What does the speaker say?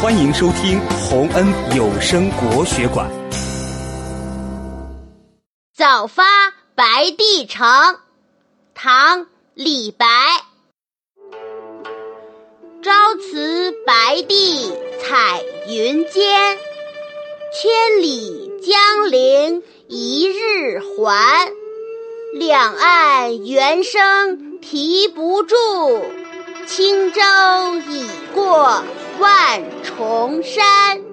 欢迎收听洪恩有声国学馆。早发白帝城，唐·李白。朝辞白帝彩云间，千里江陵一日还。两岸猿声啼不住，轻舟已过万重山。